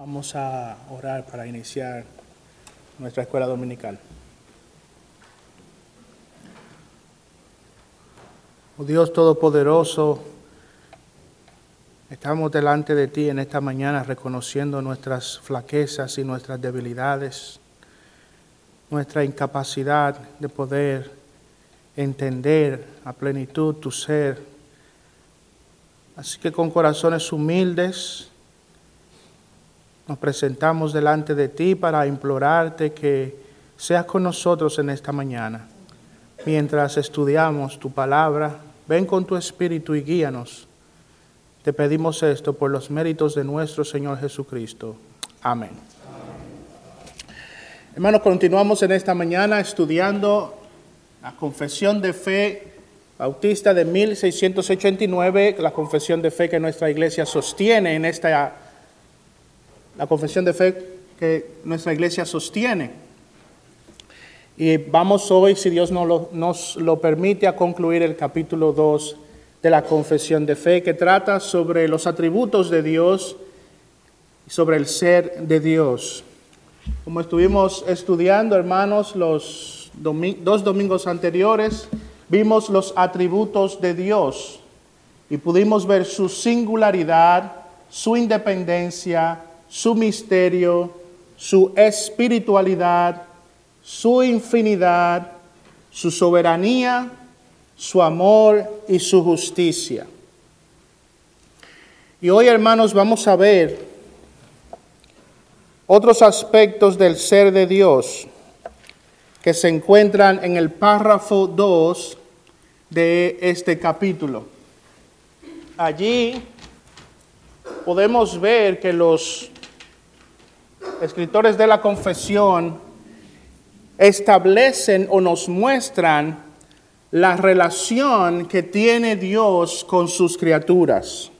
Vamos a orar para iniciar nuestra escuela dominical. Oh Dios Todopoderoso, estamos delante de ti en esta mañana reconociendo nuestras flaquezas y nuestras debilidades, nuestra incapacidad de poder entender a plenitud tu ser. Así que con corazones humildes, nos presentamos delante de ti para implorarte que seas con nosotros en esta mañana. Mientras estudiamos tu palabra, ven con tu espíritu y guíanos. Te pedimos esto por los méritos de nuestro Señor Jesucristo. Amén. Hermanos, continuamos en esta mañana estudiando la confesión de fe bautista de 1689, la confesión de fe que nuestra iglesia sostiene en esta la confesión de fe que nuestra iglesia sostiene. Y vamos hoy, si Dios nos lo, permite, a concluir el capítulo 2 de la confesión de fe, que trata sobre los atributos de Dios y sobre el ser de Dios. Como estuvimos estudiando, hermanos, los dos domingos anteriores, vimos los atributos de Dios y pudimos ver su singularidad, su independencia, su misterio, su espiritualidad, su infinidad, su soberanía, su amor y su justicia. Y hoy, hermanos, vamos a ver otros aspectos del ser de Dios que se encuentran en el párrafo 2 de este capítulo. Allí podemos ver que los escritores de la confesión establecen o nos muestran la relación que tiene Dios con sus criaturas.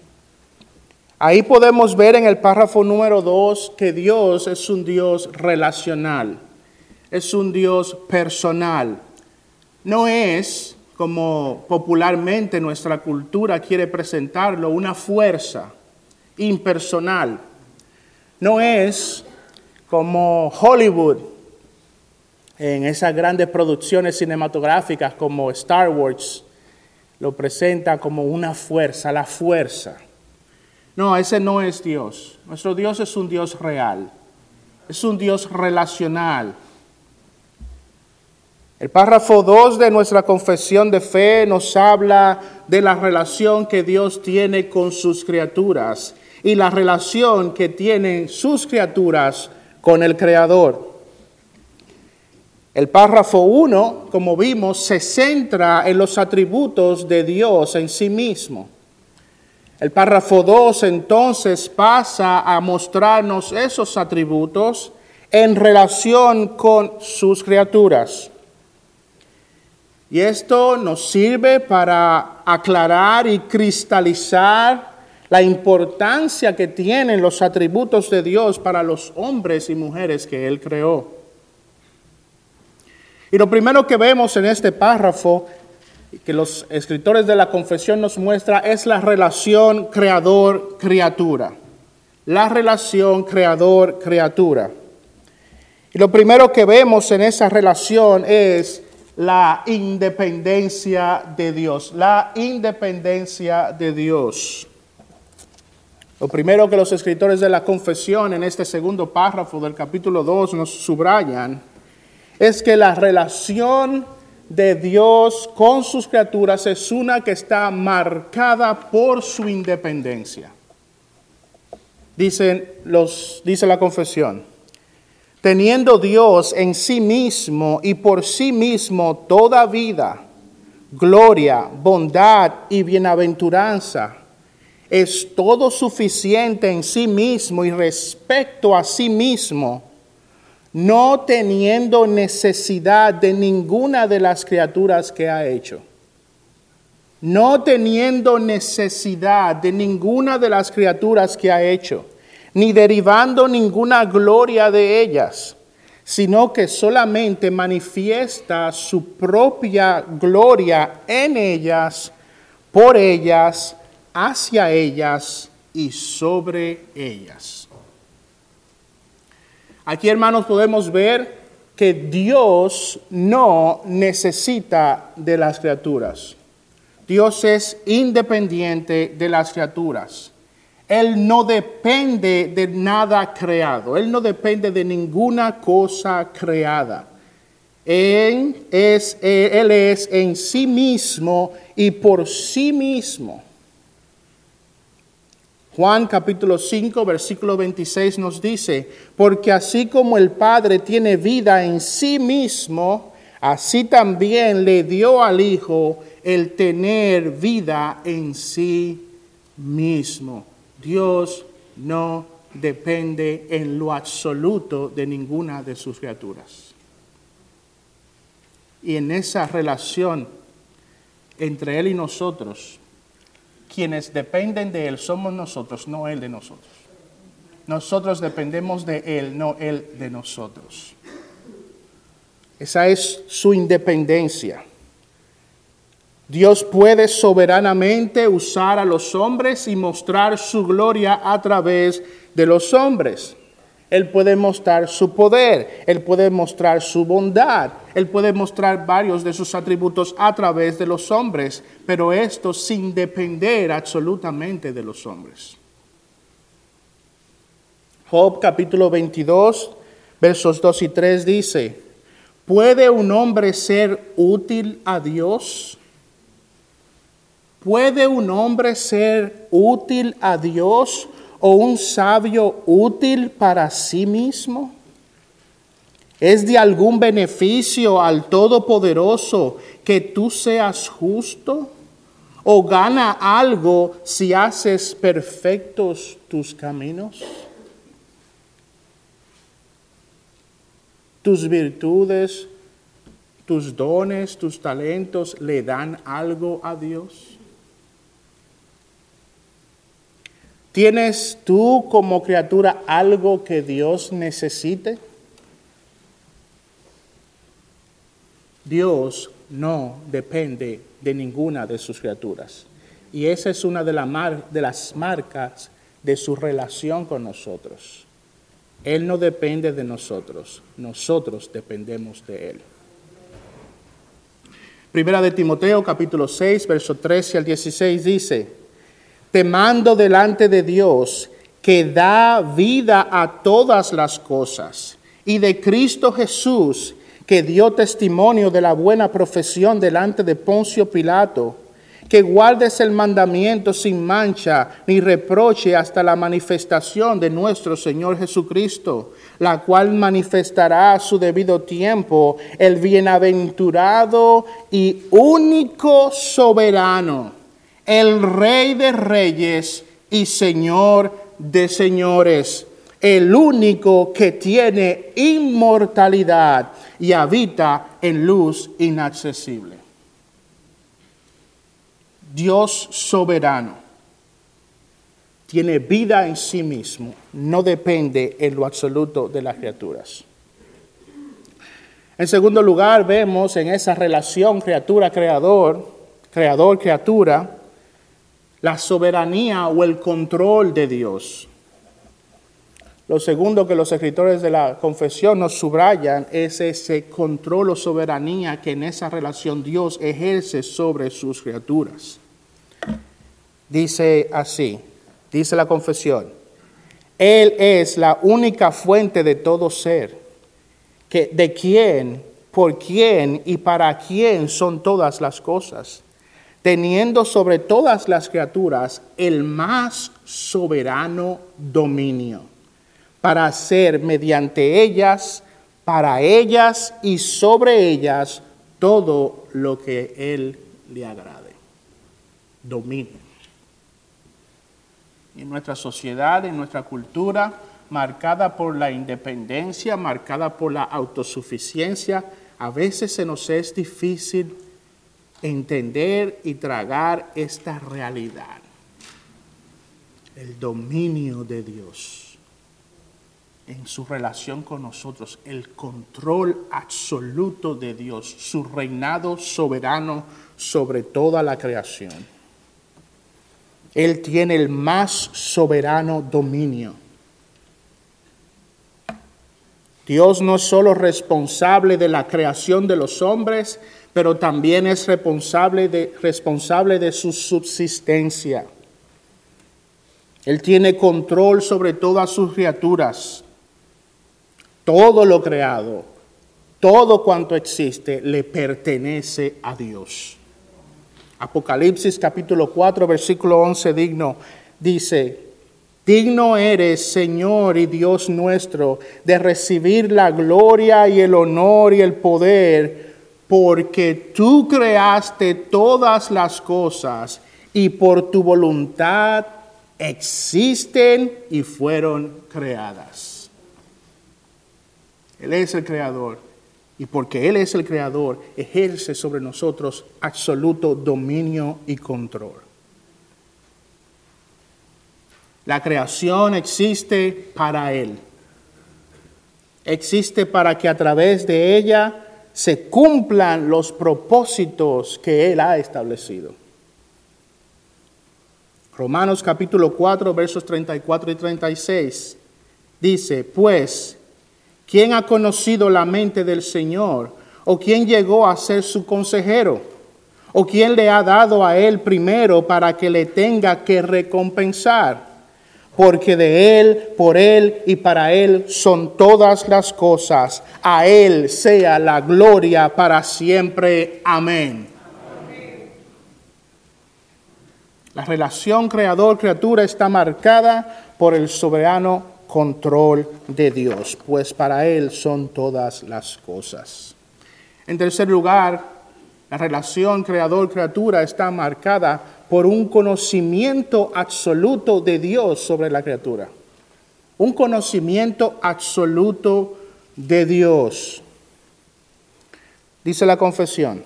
Ahí podemos ver en el párrafo número 2 que Dios es un Dios relacional, es un Dios personal. No es, como popularmente nuestra cultura quiere presentarlo, una fuerza impersonal. No es como Hollywood, en esas grandes producciones cinematográficas como Star Wars, lo presenta como una fuerza, la fuerza. No, ese no es Dios. Nuestro Dios es un Dios real, es un Dios relacional. El párrafo 2 de nuestra confesión de fe nos habla de la relación que Dios tiene con sus criaturas y la relación que tienen sus criaturas con el Creador. El párrafo 1, como vimos, se centra en los atributos de Dios en sí mismo. El párrafo 2 entonces pasa a mostrarnos esos atributos en relación con sus criaturas. Y esto nos sirve para aclarar y cristalizar la importancia que tienen los atributos de Dios para los hombres y mujeres que Él creó. Y lo primero que vemos en este párrafo, que los escritores de la confesión nos muestra, es la relación creador-criatura. La relación creador-criatura. Y lo primero que vemos en esa relación es la independencia de Dios, la independencia de Dios. Lo primero que los escritores de la confesión en este segundo párrafo del capítulo 2 nos subrayan es que la relación de Dios con sus criaturas es una que está marcada por su independencia. Los, dice la confesión, teniendo Dios en sí mismo y por sí mismo toda vida, gloria, bondad y bienaventuranza es todo suficiente en sí mismo y respecto a sí mismo, no teniendo necesidad de ninguna de las criaturas que ha hecho. No teniendo necesidad de ninguna de las criaturas que ha hecho, ni derivando ninguna gloria de ellas, sino que solamente manifiesta su propia gloria en ellas, por ellas hacia ellas y sobre ellas. Aquí, hermanos, podemos ver que Dios no necesita de las criaturas. Dios es independiente de las criaturas. Él no depende de nada creado. Él no depende de ninguna cosa creada. Él es, él es en sí mismo y por sí mismo. Juan capítulo 5, versículo 26 nos dice, porque así como el Padre tiene vida en sí mismo, así también le dio al Hijo el tener vida en sí mismo. Dios no depende en lo absoluto de ninguna de sus criaturas. Y en esa relación entre Él y nosotros, quienes dependen de Él somos nosotros, no Él de nosotros. Nosotros dependemos de Él, no Él de nosotros. Esa es su independencia. Dios puede soberanamente usar a los hombres y mostrar su gloria a través de los hombres. Él puede mostrar su poder, Él puede mostrar su bondad, Él puede mostrar varios de sus atributos a través de los hombres, pero esto sin depender absolutamente de los hombres. Job capítulo 22, versos 2 y 3 dice, ¿puede un hombre ser útil a Dios? ¿Puede un hombre ser útil a Dios o un sabio útil para sí mismo? ¿Es de algún beneficio al Todopoderoso que tú seas justo? ¿O gana algo si haces perfectos tus caminos? Tus virtudes, tus dones, tus talentos le dan algo a Dios. ¿Tienes tú como criatura algo que Dios necesite? Dios no depende de ninguna de sus criaturas. Y esa es una de, de, las marcas de su relación con nosotros. Él no depende de nosotros, nosotros dependemos de Él. Primera de Timoteo capítulo 6, verso 13 al 16 dice, te mando delante de Dios que da vida a todas las cosas. Y de Cristo Jesús que dio testimonio de la buena profesión delante de Poncio Pilato, que guardes el mandamiento sin mancha ni reproche hasta la manifestación de nuestro Señor Jesucristo, la cual manifestará a su debido tiempo el bienaventurado y único soberano el Rey de Reyes y Señor de Señores, el único que tiene inmortalidad y habita en luz inaccesible. Dios soberano tiene vida en sí mismo, no depende en lo absoluto de las criaturas. En segundo lugar, vemos en esa relación criatura-creador, creador-criatura, la soberanía o el control de Dios. Lo segundo que los escritores de la confesión nos subrayan es ese control o soberanía que en esa relación Dios ejerce sobre sus criaturas. Dice así, dice la confesión, Él es la única fuente de todo ser, que, de quién, por quién y para quién son todas las cosas teniendo sobre todas las criaturas el más soberano dominio, para hacer mediante ellas, para ellas y sobre ellas todo lo que Él le agrade. Dominio. En nuestra sociedad, en nuestra cultura, marcada por la independencia, marcada por la autosuficiencia, a veces se nos es difícil entender y tragar esta realidad, el dominio de Dios en su relación con nosotros, el control absoluto de Dios, su reinado soberano sobre toda la creación. Él tiene el más soberano dominio. Dios no es solo responsable de la creación de los hombres, pero también es responsable de, responsable de su subsistencia. Él tiene control sobre todas sus criaturas. Todo lo creado, todo cuanto existe, le pertenece a Dios. Apocalipsis capítulo 4, versículo 11 digno, dice, digno eres, Señor y Dios nuestro, de recibir la gloria y el honor y el poder, porque tú creaste todas las cosas y por tu voluntad existen y fueron creadas. Él es el creador y porque Él es el creador, ejerce sobre nosotros absoluto dominio y control. La creación existe para Él. Existe para que a través de ella se cumplan los propósitos que Él ha establecido. Romanos capítulo 4, versos 34 y 36 dice, pues, ¿quién ha conocido la mente del Señor? ¿O quién llegó a ser su consejero? ¿O quién le ha dado a él primero para que le tenga que recompensar? Porque de él, por él y para él son todas las cosas. A él sea la gloria para siempre. Amén. La relación creador-criatura está marcada por el soberano control de Dios, pues para Él son todas las cosas. En tercer lugar, la relación creador-criatura está marcada por un conocimiento absoluto de Dios sobre la criatura. Un conocimiento absoluto de Dios. Dice la confesión,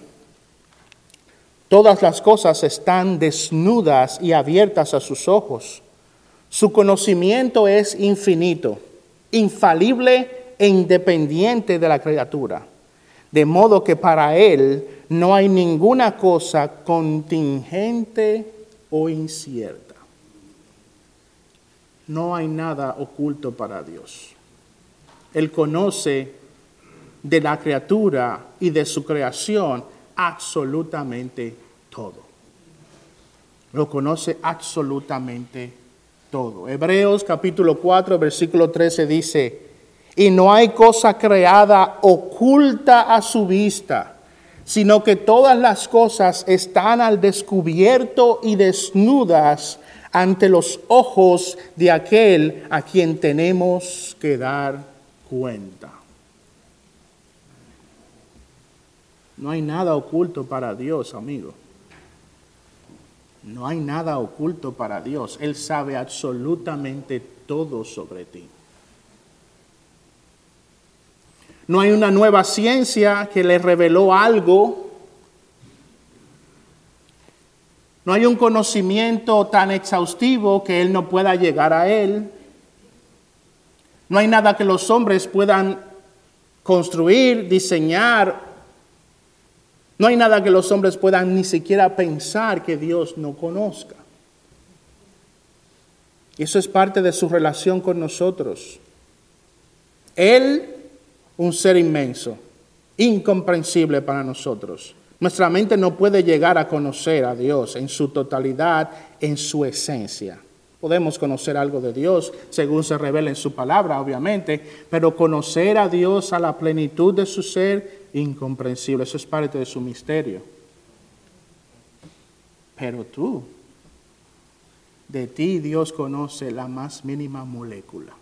Todas las cosas están desnudas y abiertas a sus ojos. Su conocimiento es infinito, infalible e independiente de la criatura. De modo que para Él no hay ninguna cosa contingente o incierta. No hay nada oculto para Dios. Él conoce de la criatura y de su creación absolutamente todo. Lo conoce absolutamente todo. Hebreos capítulo 4, versículo 13 dice, y no hay cosa creada oculta a su vista, sino que todas las cosas están al descubierto y desnudas ante los ojos de aquel a quien tenemos que dar cuenta. No hay nada oculto para Dios, amigo. No hay nada oculto para Dios. Él sabe absolutamente todo sobre ti. No hay una nueva ciencia que le reveló algo. No hay un conocimiento tan exhaustivo que Él no pueda llegar a Él. No hay nada que los hombres puedan construir, diseñar no hay nada que los hombres puedan ni siquiera pensar que Dios no conozca. Y eso es parte de su relación con nosotros. Él, un ser inmenso, incomprensible para nosotros. Nuestra mente no puede llegar a conocer a Dios en su totalidad, en su esencia. Podemos conocer algo de Dios según se revela en su palabra, obviamente, pero conocer a Dios a la plenitud de su ser incomprensible. Eso es parte de su misterio. Pero tú, de ti Dios conoce la más mínima molécula.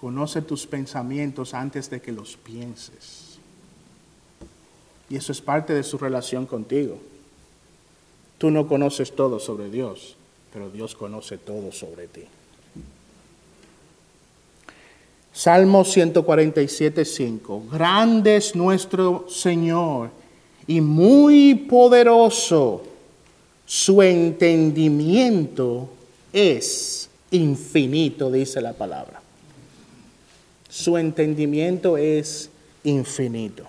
Conoce tus pensamientos antes de que los pienses. Y eso es parte de su relación contigo. Tú no conoces todo sobre Dios, pero Dios conoce todo sobre ti. Salmo 147, 5. Grande es nuestro Señor y muy poderoso. Su entendimiento es infinito, dice la palabra. Su entendimiento es infinito.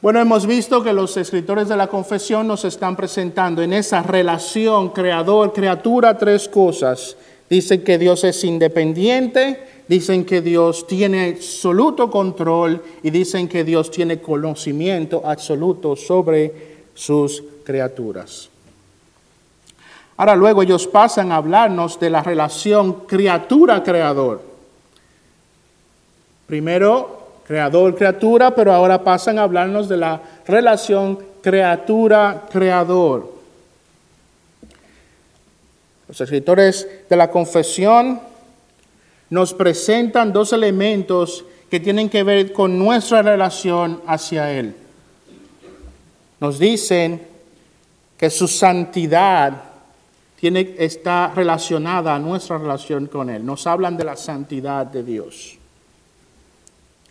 Bueno, hemos visto que los escritores de la confesión nos están presentando en esa relación creador-criatura tres cosas Dicen que Dios es independiente, dicen que Dios tiene absoluto control y dicen que Dios tiene conocimiento absoluto sobre sus criaturas. Ahora luego ellos pasan a hablarnos de la relación criatura-creador. Primero, creador-criatura, pero ahora pasan a hablarnos de la relación criatura-creador. Los escritores de la confesión nos presentan dos elementos que tienen que ver con nuestra relación hacia Él. Nos dicen que su santidad tiene, está relacionada a nuestra relación con Él. Nos hablan de la santidad de Dios.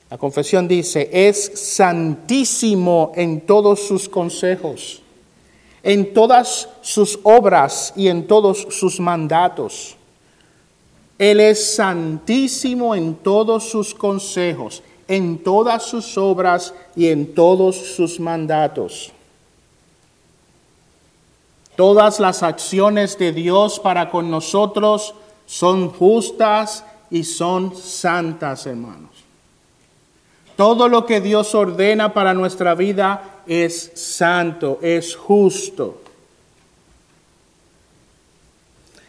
La confesión dice, es santísimo en todos sus consejos, en todas sus obras y en todos sus mandatos. Él es santísimo en todos sus consejos, en todas sus obras y en todos sus mandatos. Todas las acciones de Dios para con nosotros son justas y son santas, hermanos. Todo lo que Dios ordena para nuestra vida es santo, es justo.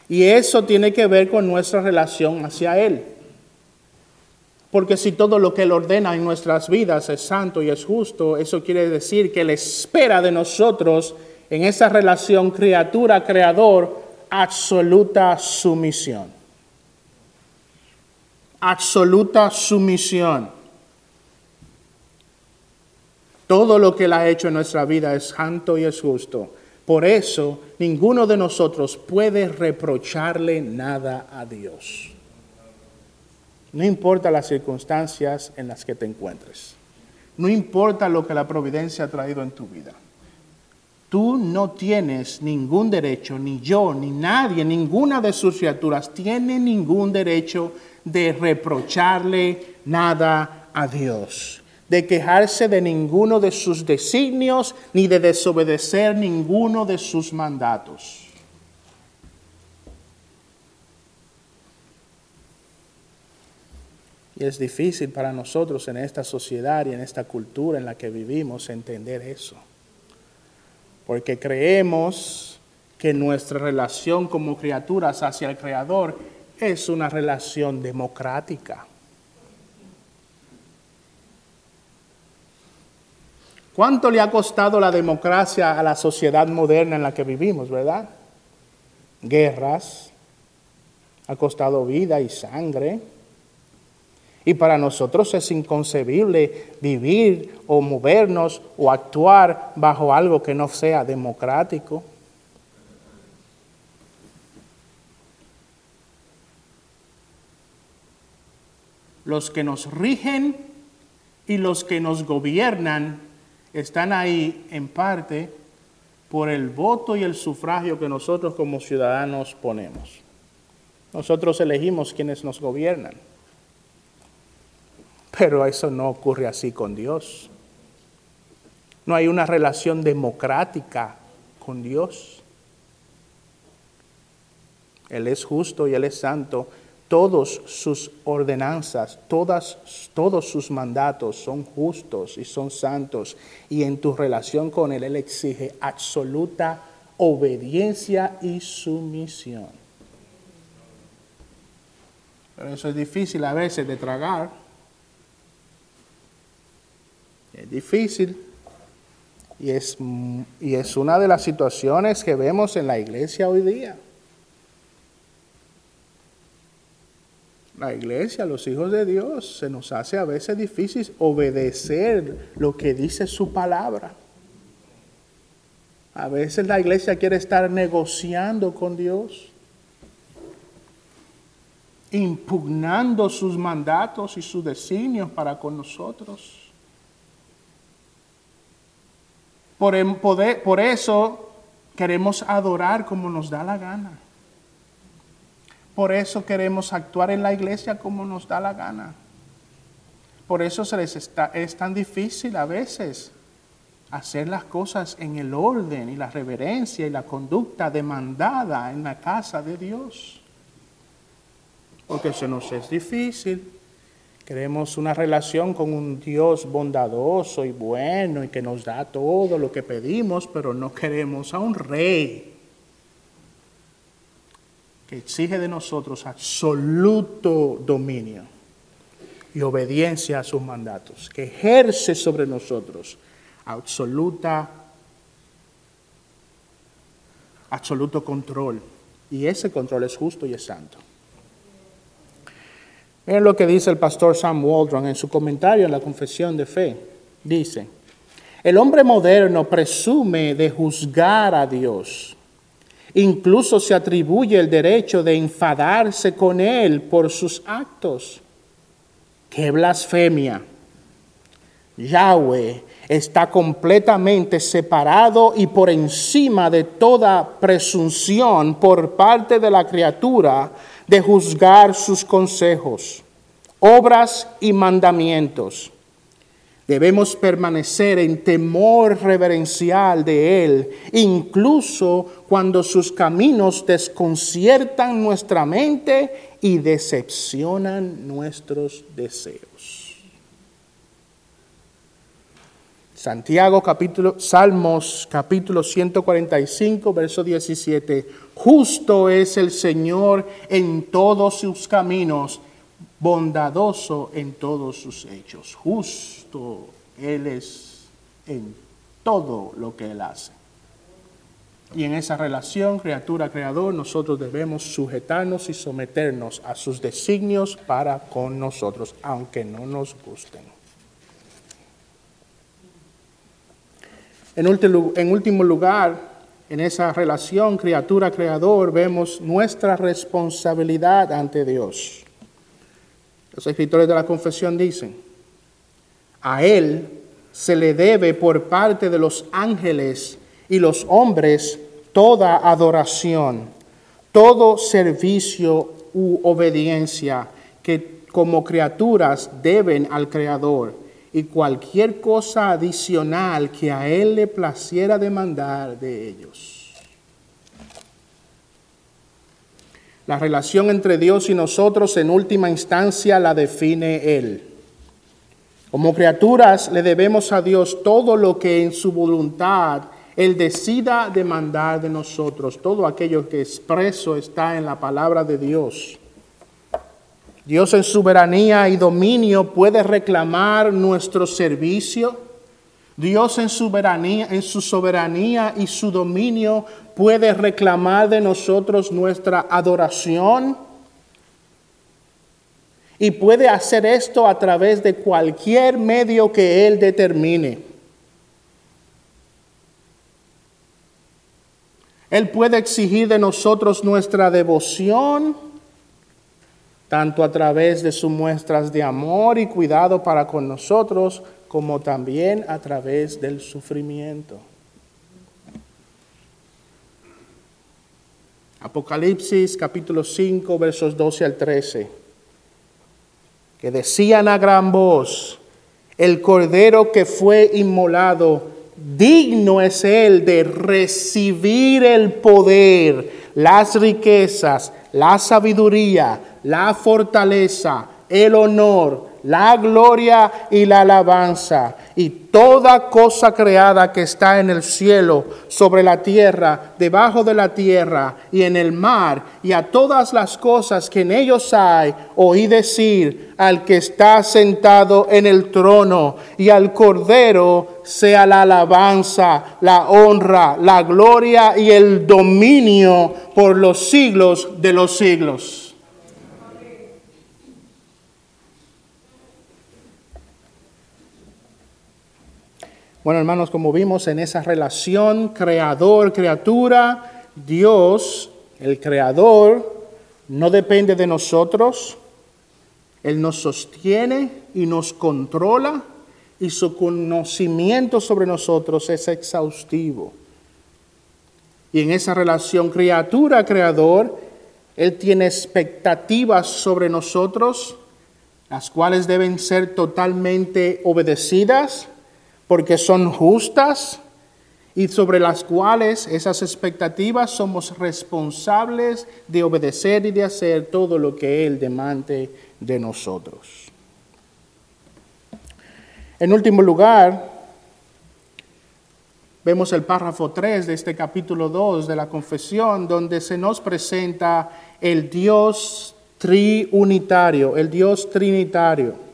Y eso tiene que ver con nuestra relación hacia Él. Porque si todo lo que Él ordena en nuestras vidas es santo y es justo, eso quiere decir que Él espera de nosotros en esa relación criatura-creador absoluta sumisión. Absoluta sumisión. Todo lo que Él ha hecho en nuestra vida es santo y es justo. Por eso, ninguno de nosotros puede reprocharle nada a Dios. No importa las circunstancias en las que te encuentres. No importa lo que la providencia ha traído en tu vida. Tú no tienes ningún derecho, ni yo, ni nadie, ninguna de sus criaturas tiene ningún derecho de reprocharle nada a Dios, de quejarse de ninguno de sus designios, ni de desobedecer ninguno de sus mandatos. Y es difícil para nosotros en esta sociedad y en esta cultura en la que vivimos entender eso porque creemos que nuestra relación como criaturas hacia el Creador es una relación democrática. ¿Cuánto le ha costado la democracia a la sociedad moderna en la que vivimos, verdad? Guerras, ha costado vida y sangre y para nosotros es inconcebible vivir o movernos o actuar bajo algo que no sea democrático. Los que nos rigen y los que nos gobiernan están ahí en parte por el voto y el sufragio que nosotros como ciudadanos ponemos. Nosotros elegimos quienes nos gobiernan. Pero eso no ocurre así con Dios. No hay una relación democrática con Dios. Él es justo y Él es santo. Todos sus ordenanzas, todas, todos sus mandatos son justos y son santos. Y en tu relación con Él, Él exige absoluta obediencia y sumisión. Pero eso es difícil a veces de tragar. Es difícil y es, y es una de las situaciones que vemos en la iglesia hoy día. La iglesia, los hijos de Dios, se nos hace a veces difícil obedecer lo que dice su palabra. A veces la iglesia quiere estar negociando con Dios, impugnando sus mandatos y sus designios para con nosotros. Por, poder, por eso queremos adorar como nos da la gana. Por eso queremos actuar en la iglesia como nos da la gana. Por eso se les está, es tan difícil a veces hacer las cosas en el orden y la reverencia y la conducta demandada en la casa de Dios. porque se nos es difícil. Queremos una relación con un Dios bondadoso y bueno y que nos da todo lo que pedimos, pero no queremos a un rey que exige de nosotros absoluto dominio y obediencia a sus mandatos, que ejerce sobre nosotros absoluta absoluto control. Y ese control es justo y es santo. Miren lo que dice el pastor Sam Waldron en su comentario en la Confesión de Fe. Dice, el hombre moderno presume de juzgar a Dios. Incluso se atribuye el derecho de enfadarse con Él por sus actos. ¡Qué blasfemia! Yahweh está completamente separado y por encima de toda presunción por parte de la criatura de juzgar sus consejos, obras y mandamientos. Debemos permanecer en temor reverencial de Él, incluso cuando sus caminos desconciertan nuestra mente y decepcionan nuestros deseos. Santiago capítulo, Salmos capítulo 145, verso 17. Justo es el Señor en todos sus caminos, bondadoso en todos sus hechos. Justo Él es en todo lo que Él hace. Y en esa relación criatura-creador nosotros debemos sujetarnos y someternos a sus designios para con nosotros, aunque no nos gusten. En último, lugar, en esa relación criatura-creador vemos nuestra responsabilidad ante Dios. Los escritores de la confesión dicen, a Él se le debe por parte de los ángeles y los hombres toda adoración, todo servicio u obediencia que como criaturas deben al Creador y cualquier cosa adicional que a Él le placiera demandar de ellos. La relación entre Dios y nosotros en última instancia la define Él. Como criaturas le debemos a Dios todo lo que en su voluntad Él decida demandar de nosotros, todo aquello que expreso está en la palabra de Dios. Dios en soberanía y dominio puede reclamar nuestro servicio. Dios en soberanía, en su soberanía y su dominio puede reclamar de nosotros nuestra adoración. Y puede hacer esto a través de cualquier medio que Él determine. Él puede exigir de nosotros nuestra devoción tanto a través de sus muestras de amor y cuidado para con nosotros, como también a través del sufrimiento. Apocalipsis capítulo 5 versos 12 al 13, que decían a gran voz, el cordero que fue inmolado, digno es él de recibir el poder, las riquezas, la sabiduría, la fortaleza, el honor, la gloria y la alabanza, y toda cosa creada que está en el cielo, sobre la tierra, debajo de la tierra y en el mar, y a todas las cosas que en ellos hay, oí decir al que está sentado en el trono y al Cordero sea la alabanza, la honra, la gloria y el dominio por los siglos de los siglos. Bueno, hermanos, como vimos en esa relación creador-criatura, Dios, el creador, no depende de nosotros, Él nos sostiene y nos controla y su conocimiento sobre nosotros es exhaustivo. Y en esa relación criatura-creador, Él tiene expectativas sobre nosotros, las cuales deben ser totalmente obedecidas porque son justas y sobre las cuales esas expectativas somos responsables de obedecer y de hacer todo lo que Él demande de nosotros. En último lugar, vemos el párrafo 3 de este capítulo 2 de la confesión, donde se nos presenta el Dios triunitario, el Dios trinitario.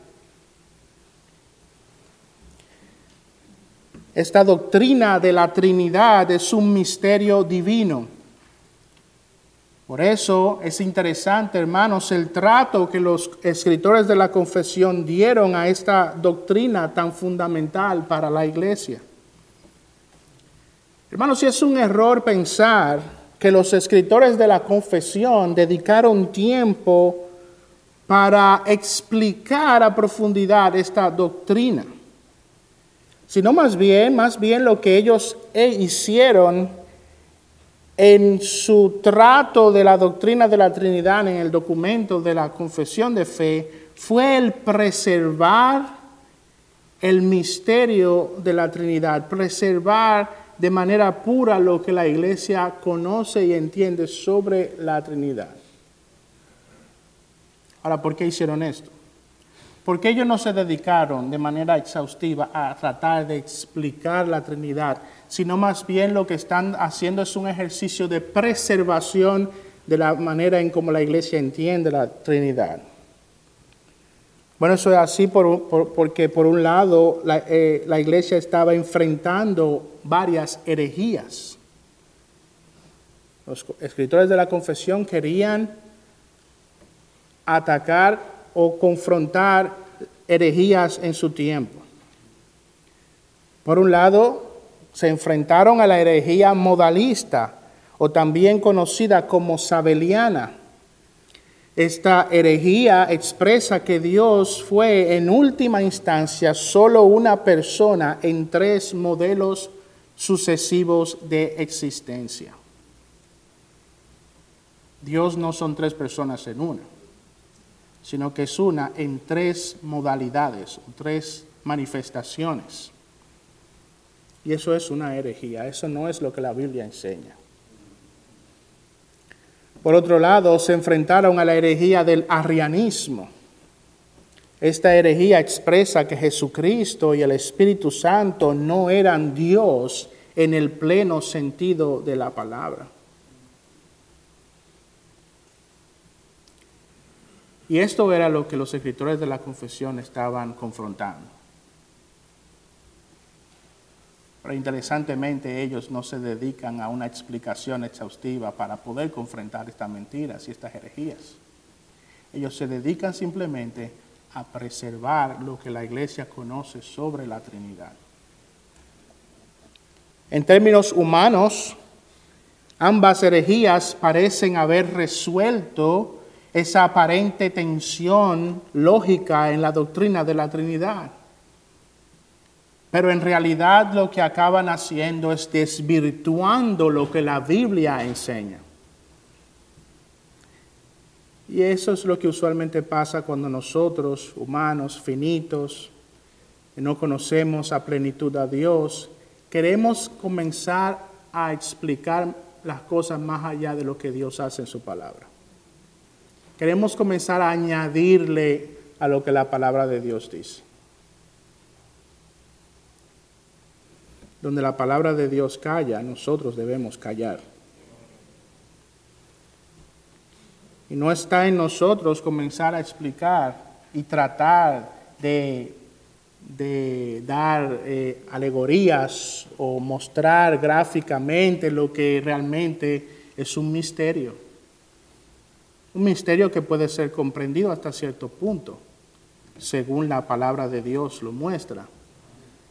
Esta doctrina de la Trinidad es un misterio divino. Por eso es interesante, hermanos, el trato que los escritores de la confesión dieron a esta doctrina tan fundamental para la iglesia. Hermanos, si es un error pensar que los escritores de la confesión dedicaron tiempo para explicar a profundidad esta doctrina sino más bien, más bien lo que ellos eh, hicieron en su trato de la doctrina de la Trinidad en el documento de la confesión de fe fue el preservar el misterio de la Trinidad, preservar de manera pura lo que la iglesia conoce y entiende sobre la Trinidad. Ahora, ¿por qué hicieron esto? Porque ellos no se dedicaron de manera exhaustiva a tratar de explicar la Trinidad, sino más bien lo que están haciendo es un ejercicio de preservación de la manera en cómo la iglesia entiende la Trinidad. Bueno, eso es así porque por un lado la, eh, la iglesia estaba enfrentando varias herejías. Los escritores de la confesión querían atacar o confrontar herejías en su tiempo. Por un lado, se enfrentaron a la herejía modalista, o también conocida como sabeliana. Esta herejía expresa que Dios fue en última instancia solo una persona en tres modelos sucesivos de existencia. Dios no son tres personas en una sino que es una en tres modalidades, tres manifestaciones. Y eso es una herejía, eso no es lo que la Biblia enseña. Por otro lado, se enfrentaron a la herejía del arrianismo. Esta herejía expresa que Jesucristo y el Espíritu Santo no eran Dios en el pleno sentido de la palabra. Y esto era lo que los escritores de la confesión estaban confrontando. Pero interesantemente ellos no se dedican a una explicación exhaustiva para poder confrontar estas mentiras y estas herejías. Ellos se dedican simplemente a preservar lo que la iglesia conoce sobre la Trinidad. En términos humanos, ambas herejías parecen haber resuelto esa aparente tensión lógica en la doctrina de la Trinidad. Pero en realidad lo que acaban haciendo es desvirtuando lo que la Biblia enseña. Y eso es lo que usualmente pasa cuando nosotros, humanos finitos, no conocemos a plenitud a Dios, queremos comenzar a explicar las cosas más allá de lo que Dios hace en su palabra. Queremos comenzar a añadirle a lo que la palabra de Dios dice. Donde la palabra de Dios calla, nosotros debemos callar. Y no está en nosotros comenzar a explicar y tratar de, dar eh, alegorías o mostrar gráficamente lo que realmente es un misterio. Un misterio que puede ser comprendido hasta cierto punto, según la palabra de Dios lo muestra.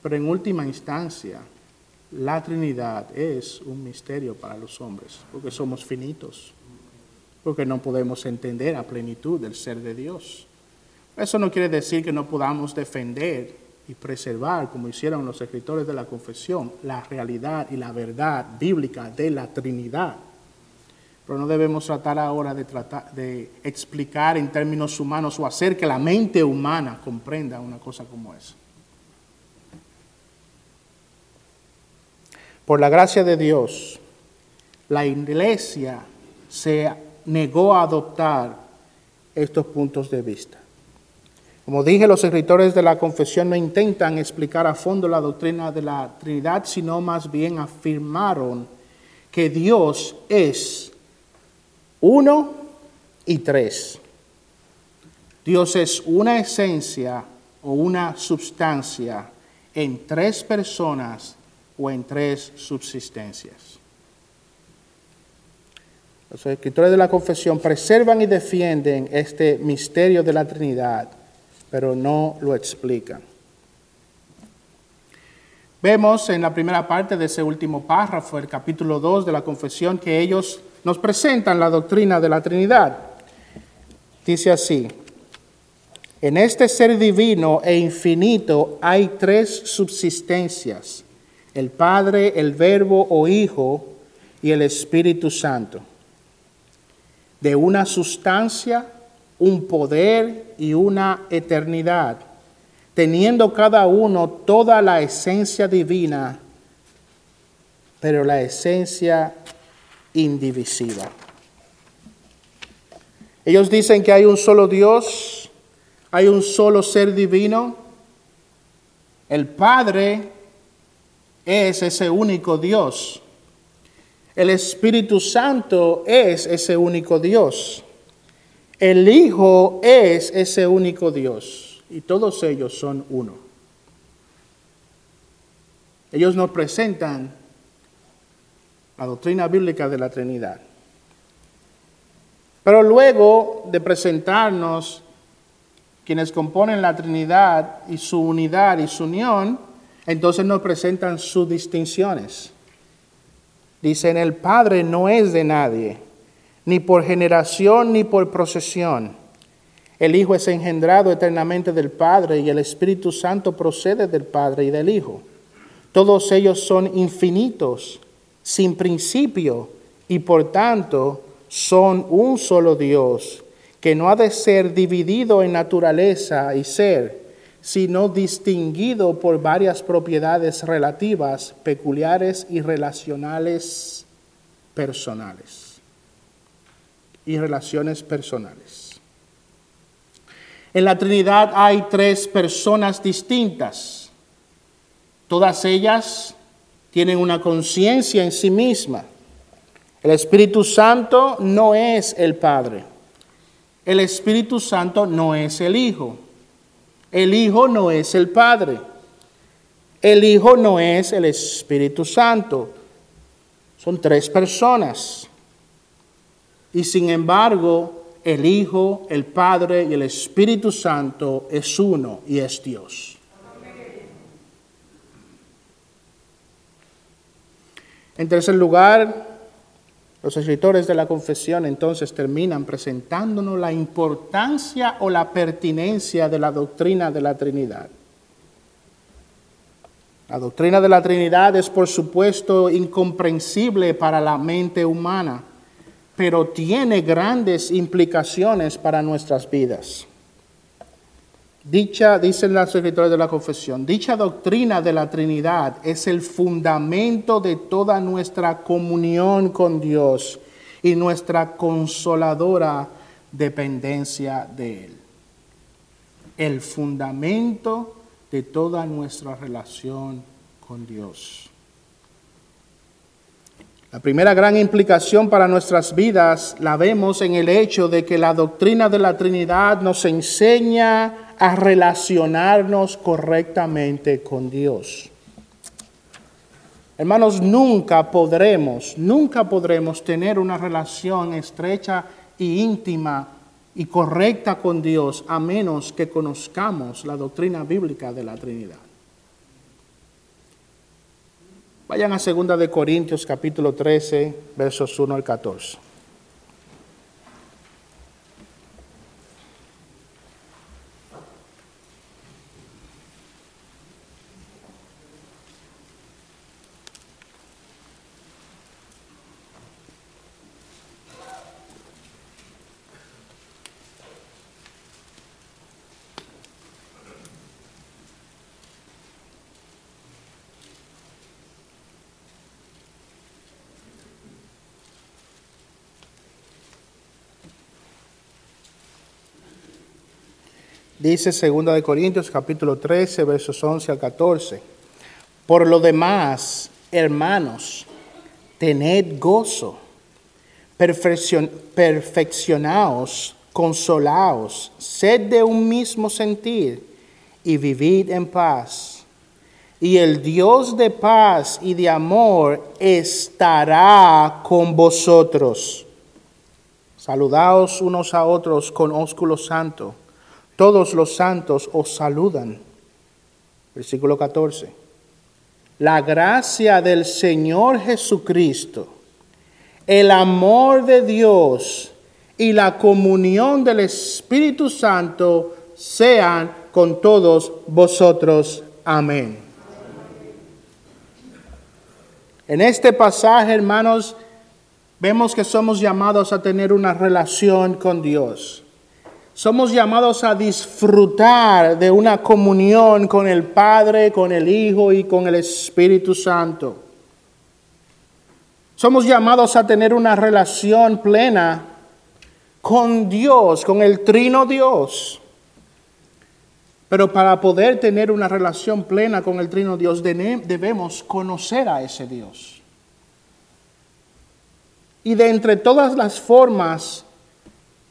Pero en última instancia, la Trinidad es un misterio para los hombres, porque somos finitos, porque no podemos entender a plenitud del ser de Dios. Eso no quiere decir que no podamos defender y preservar, como hicieron los escritores de la confesión, la realidad y la verdad bíblica de la Trinidad. Pero no debemos tratar ahora de, tratar, de explicar en términos humanos o hacer que la mente humana comprenda una cosa como esa. Por la gracia de Dios, la iglesia se negó a adoptar estos puntos de vista. Como dije, los escritores de la confesión no intentan explicar a fondo la doctrina de la Trinidad, sino más bien afirmaron que Dios es uno y tres. Dios es una esencia o una sustancia en tres personas o en tres subsistencias. Los escritores de la confesión preservan y defienden este misterio de la Trinidad, pero no lo explican. Vemos en la primera parte de ese último párrafo, el capítulo 2 de la confesión, que ellos nos presentan la doctrina de la Trinidad. Dice así, en este ser divino e infinito hay tres subsistencias, el Padre, el Verbo o Hijo y el Espíritu Santo. De una sustancia, un poder y una eternidad, teniendo cada uno toda la esencia divina, pero la esencia indivisible. Ellos dicen que hay un solo Dios, hay un solo ser divino. El Padre es ese único Dios. El Espíritu Santo es ese único Dios. El Hijo es ese único Dios. Y todos ellos son uno. Ellos nos presentan la doctrina bíblica de la Trinidad. Pero luego de presentarnos quienes componen la Trinidad y su unidad y su unión, entonces nos presentan sus distinciones. Dicen, el Padre no es de nadie, ni por generación ni por procesión. El Hijo es engendrado eternamente del Padre y el Espíritu Santo procede del Padre y del Hijo. Todos ellos son infinitos, sin principio, y por tanto son un solo Dios que no ha de ser dividido en naturaleza y ser, sino distinguido por varias propiedades relativas, peculiares y relacionales personales. Y relaciones personales. En la Trinidad hay tres personas distintas. Todas ellas tienen una conciencia en sí misma. El Espíritu Santo no es el Padre. El Espíritu Santo no es el Hijo. El Hijo no es el Padre. El Hijo no es el Espíritu Santo. Son tres personas. Y sin embargo, el Hijo, el Padre y el Espíritu Santo es uno y es Dios. En tercer lugar, los escritores de la confesión entonces terminan presentándonos la importancia o la pertinencia de la doctrina de la Trinidad. La doctrina de la Trinidad es por supuesto incomprensible para la mente humana, pero tiene grandes implicaciones para nuestras vidas. Dicha, dicen los escritores de la confesión, dicha doctrina de la Trinidad es el fundamento de toda nuestra comunión con Dios y nuestra consoladora dependencia de Él. El fundamento de toda nuestra relación con Dios. La primera gran implicación para nuestras vidas la vemos en el hecho de que la doctrina de la Trinidad nos enseña a relacionarnos correctamente con Dios. Hermanos, nunca podremos, nunca podremos tener una relación estrecha y íntima y correcta con Dios a menos que conozcamos la doctrina bíblica de la Trinidad. Vayan a 2 de Corintios capítulo 13, versos 1 al 14. Dice 2 de Corintios capítulo 13 versos 11 al 14. Por lo demás, hermanos, tened gozo, perfeccionaos, consolaos, sed de un mismo sentir y vivid en paz. Y el Dios de paz y de amor estará con vosotros. Saludaos unos a otros con ósculo santo. Todos los santos os saludan. Versículo 14. La gracia del Señor Jesucristo, el amor de Dios y la comunión del Espíritu Santo sean con todos vosotros. Amén. En este pasaje, hermanos, vemos que somos llamados a tener una relación con Dios. Somos llamados a disfrutar de una comunión con el Padre, con el Hijo y con el Espíritu Santo. Somos llamados a tener una relación plena con Dios, con el trino Dios. Pero para poder tener una relación plena con el trino Dios debemos conocer a ese Dios. Y de entre todas las formas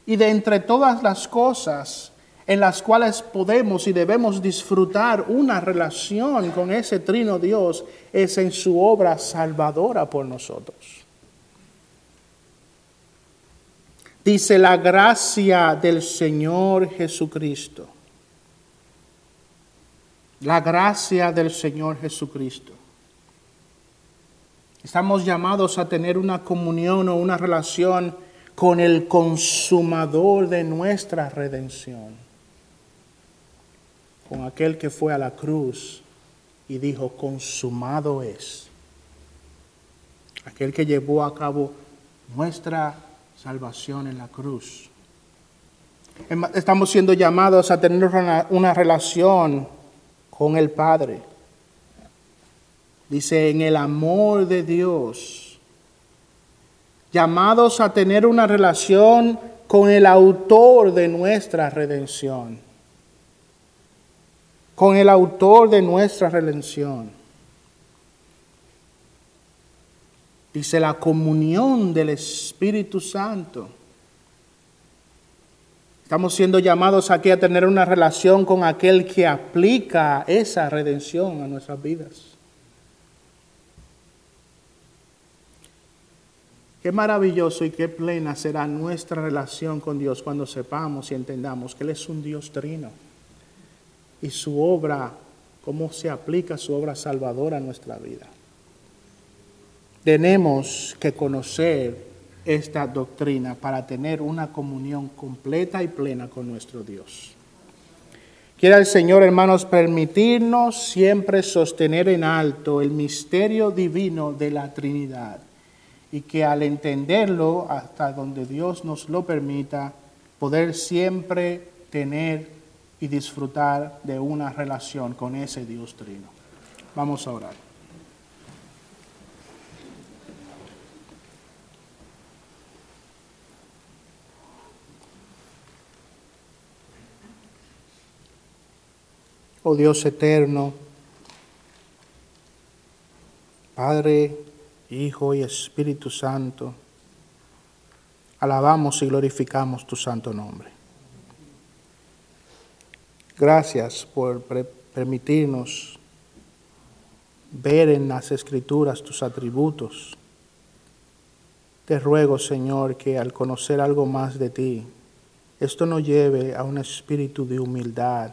y de entre todas las cosas en las cuales podemos y debemos disfrutar una relación con ese trino Dios es en su obra salvadora por nosotros. Dice la gracia del Señor Jesucristo. La gracia del Señor Jesucristo. Estamos llamados a tener una comunión o una relación con el consumador de nuestra redención, con aquel que fue a la cruz y dijo, consumado es, aquel que llevó a cabo nuestra salvación en la cruz. Estamos siendo llamados a tener una, relación con el Padre Dice, en el amor de Dios, llamados a tener una relación con el autor de nuestra redención, con el autor de nuestra redención. Dice la comunión del Espíritu Santo. Estamos siendo llamados aquí a tener una relación con aquel que aplica esa redención a nuestras vidas. Qué maravilloso y qué plena será nuestra relación con Dios cuando sepamos y entendamos que Él es un Dios trino y su obra, cómo se aplica su obra salvadora a nuestra vida. Tenemos que conocer esta doctrina para tener una comunión completa y plena con nuestro Dios. Quiera el Señor, hermanos, permitirnos siempre sostener en alto el misterio divino de la Trinidad y que al entenderlo hasta donde Dios nos lo permita, poder siempre tener y disfrutar de una relación con ese Dios trino. Vamos a orar. Oh Dios eterno, Padre, Hijo y Espíritu Santo, alabamos y glorificamos tu santo nombre. Gracias por permitirnos ver en las escrituras tus atributos. Te ruego, Señor, que al conocer algo más de ti, esto nos lleve a un espíritu de humildad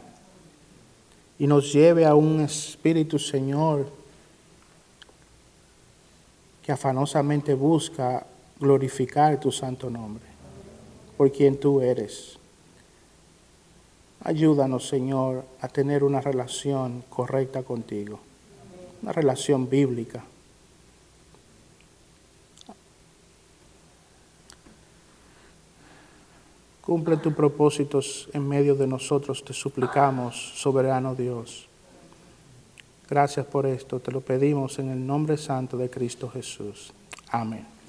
y nos lleve a un espíritu, Señor, afanosamente busca glorificar tu santo nombre, por quien tú eres. Ayúdanos, Señor, a tener una relación correcta contigo, una relación bíblica. Cumple tus propósitos en medio de nosotros, te suplicamos, soberano Dios. Gracias por esto, te lo pedimos en el nombre santo de Cristo Jesús. Amén.